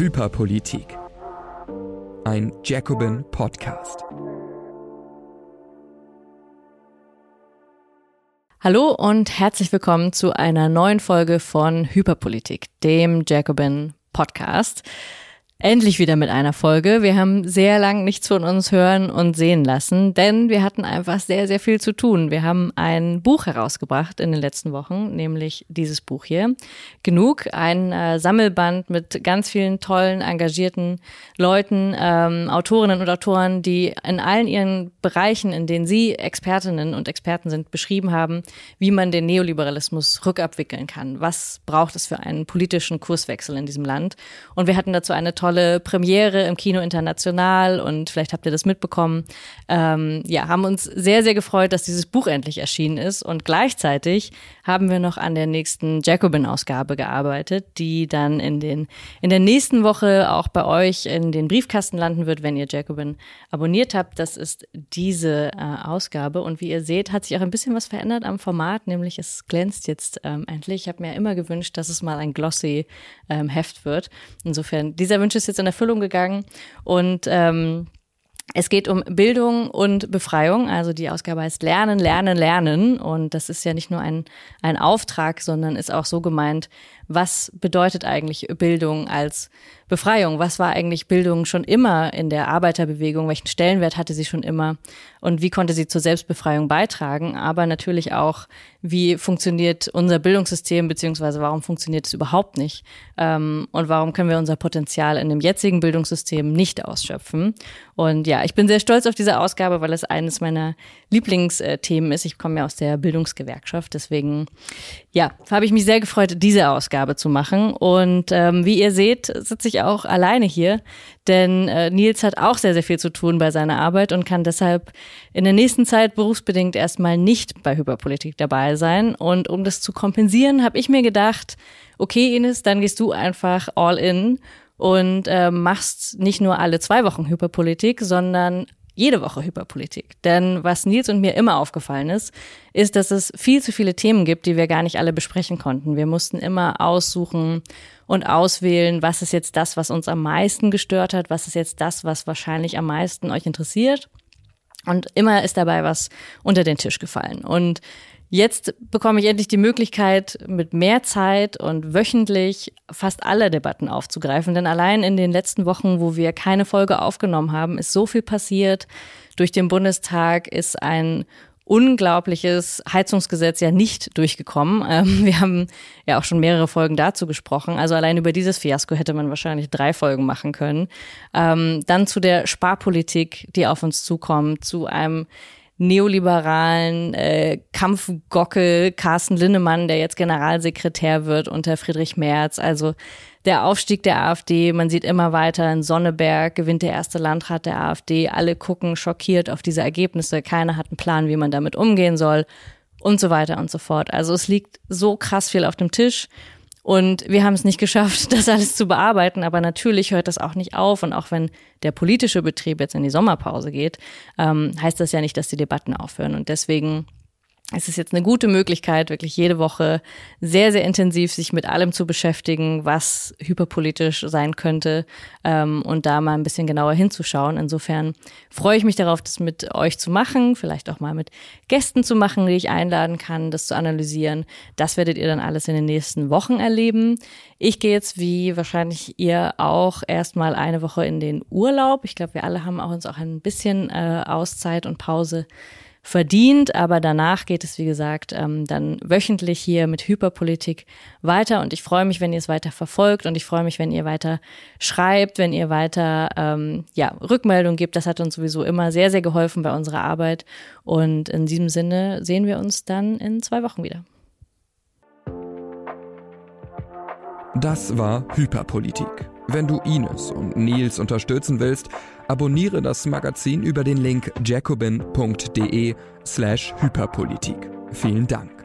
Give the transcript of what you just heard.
Hyperpolitik. Ein Jacobin Podcast. Hallo und herzlich willkommen zu einer neuen Folge von Hyperpolitik, dem Jacobin Podcast. Endlich wieder mit einer Folge. Wir haben sehr lang nichts von uns hören und sehen lassen, denn wir hatten einfach sehr, sehr viel zu tun. Wir haben ein Buch herausgebracht in den letzten Wochen, nämlich dieses Buch hier. Genug, ein äh, Sammelband mit ganz vielen tollen, engagierten Leuten, ähm, Autorinnen und Autoren, die in allen ihren Bereichen, in denen sie Expertinnen und Experten sind, beschrieben haben, wie man den Neoliberalismus rückabwickeln kann. Was braucht es für einen politischen Kurswechsel in diesem Land? Und wir hatten dazu eine tolle tolle Premiere im Kino International und vielleicht habt ihr das mitbekommen. Ähm, ja, haben uns sehr, sehr gefreut, dass dieses Buch endlich erschienen ist und gleichzeitig haben wir noch an der nächsten Jacobin-Ausgabe gearbeitet, die dann in den in der nächsten Woche auch bei euch in den Briefkasten landen wird, wenn ihr Jacobin abonniert habt. Das ist diese äh, Ausgabe und wie ihr seht, hat sich auch ein bisschen was verändert am Format, nämlich es glänzt jetzt ähm, endlich. Ich habe mir immer gewünscht, dass es mal ein glossy ähm, Heft wird. Insofern dieser Wunsch ist jetzt in Erfüllung gegangen und ähm, es geht um Bildung und Befreiung. Also die Ausgabe heißt Lernen, Lernen, Lernen. Und das ist ja nicht nur ein, ein Auftrag, sondern ist auch so gemeint, was bedeutet eigentlich Bildung als Befreiung? Was war eigentlich Bildung schon immer in der Arbeiterbewegung? Welchen Stellenwert hatte sie schon immer? Und wie konnte sie zur Selbstbefreiung beitragen? Aber natürlich auch, wie funktioniert unser Bildungssystem, beziehungsweise warum funktioniert es überhaupt nicht? Ähm, und warum können wir unser Potenzial in dem jetzigen Bildungssystem nicht ausschöpfen? Und ja, ich bin sehr stolz auf diese Ausgabe, weil es eines meiner Lieblingsthemen ist. Ich komme ja aus der Bildungsgewerkschaft. Deswegen, ja, habe ich mich sehr gefreut, diese Ausgabe zu machen. Und ähm, wie ihr seht, sitze ich auch alleine hier, denn äh, Nils hat auch sehr, sehr viel zu tun bei seiner Arbeit und kann deshalb in der nächsten Zeit berufsbedingt erstmal nicht bei Hyperpolitik dabei sein. Und um das zu kompensieren, habe ich mir gedacht, okay, Ines, dann gehst du einfach all in und äh, machst nicht nur alle zwei Wochen Hyperpolitik, sondern jede Woche Hyperpolitik. Denn was Nils und mir immer aufgefallen ist, ist, dass es viel zu viele Themen gibt, die wir gar nicht alle besprechen konnten. Wir mussten immer aussuchen und auswählen, was ist jetzt das, was uns am meisten gestört hat, was ist jetzt das, was wahrscheinlich am meisten euch interessiert. Und immer ist dabei was unter den Tisch gefallen. Und Jetzt bekomme ich endlich die Möglichkeit, mit mehr Zeit und wöchentlich fast alle Debatten aufzugreifen. Denn allein in den letzten Wochen, wo wir keine Folge aufgenommen haben, ist so viel passiert. Durch den Bundestag ist ein unglaubliches Heizungsgesetz ja nicht durchgekommen. Ähm, wir haben ja auch schon mehrere Folgen dazu gesprochen. Also allein über dieses Fiasko hätte man wahrscheinlich drei Folgen machen können. Ähm, dann zu der Sparpolitik, die auf uns zukommt, zu einem neoliberalen äh, Kampfgockel Carsten Linnemann, der jetzt Generalsekretär wird unter Friedrich Merz. Also der Aufstieg der AfD, man sieht immer weiter, in Sonneberg gewinnt der erste Landrat der AfD. Alle gucken schockiert auf diese Ergebnisse. Keiner hat einen Plan, wie man damit umgehen soll und so weiter und so fort. Also es liegt so krass viel auf dem Tisch. Und wir haben es nicht geschafft, das alles zu bearbeiten. Aber natürlich hört das auch nicht auf. Und auch wenn der politische Betrieb jetzt in die Sommerpause geht, ähm, heißt das ja nicht, dass die Debatten aufhören. Und deswegen es ist jetzt eine gute Möglichkeit, wirklich jede Woche sehr, sehr intensiv sich mit allem zu beschäftigen, was hyperpolitisch sein könnte ähm, und da mal ein bisschen genauer hinzuschauen. Insofern freue ich mich darauf, das mit euch zu machen, vielleicht auch mal mit Gästen zu machen, die ich einladen kann, das zu analysieren. Das werdet ihr dann alles in den nächsten Wochen erleben. Ich gehe jetzt, wie wahrscheinlich ihr auch, erstmal eine Woche in den Urlaub. Ich glaube, wir alle haben auch uns auch ein bisschen äh, Auszeit und Pause verdient. Aber danach geht es, wie gesagt, ähm, dann wöchentlich hier mit Hyperpolitik weiter. Und ich freue mich, wenn ihr es weiter verfolgt und ich freue mich, wenn ihr weiter schreibt, wenn ihr weiter ähm, ja, Rückmeldung gibt. Das hat uns sowieso immer sehr, sehr geholfen bei unserer Arbeit. Und in diesem Sinne sehen wir uns dann in zwei Wochen wieder. Das war Hyperpolitik. Wenn du Ines und Nils unterstützen willst, abonniere das Magazin über den Link jacobin.de slash Hyperpolitik. Vielen Dank.